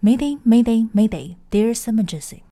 Mayday, Mayday, Mayday, there's emergency.